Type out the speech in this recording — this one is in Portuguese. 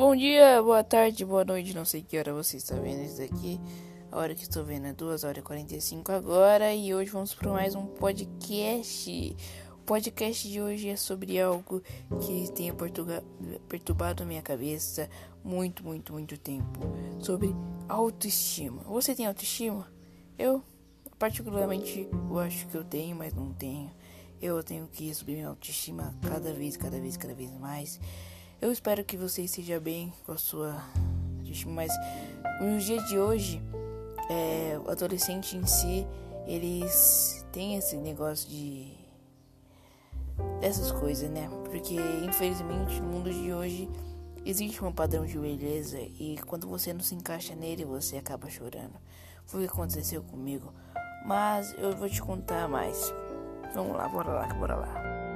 Bom dia, boa tarde, boa noite, não sei que hora você está vendo isso daqui. A hora que estou vendo é 2 horas e 45 agora e hoje vamos para mais um podcast. O podcast de hoje é sobre algo que tem perturbado minha cabeça muito, muito, muito tempo. Sobre autoestima. Você tem autoestima? Eu, particularmente, eu acho que eu tenho, mas não tenho. Eu tenho que subir minha autoestima cada vez, cada vez, cada vez mais. Eu espero que você esteja bem com a sua mas nos dias de hoje, é, o adolescente em si, eles têm esse negócio de dessas coisas, né? Porque infelizmente no mundo de hoje existe um padrão de beleza e quando você não se encaixa nele, você acaba chorando. Foi o que aconteceu comigo, mas eu vou te contar mais. Vamos lá, bora lá, bora lá.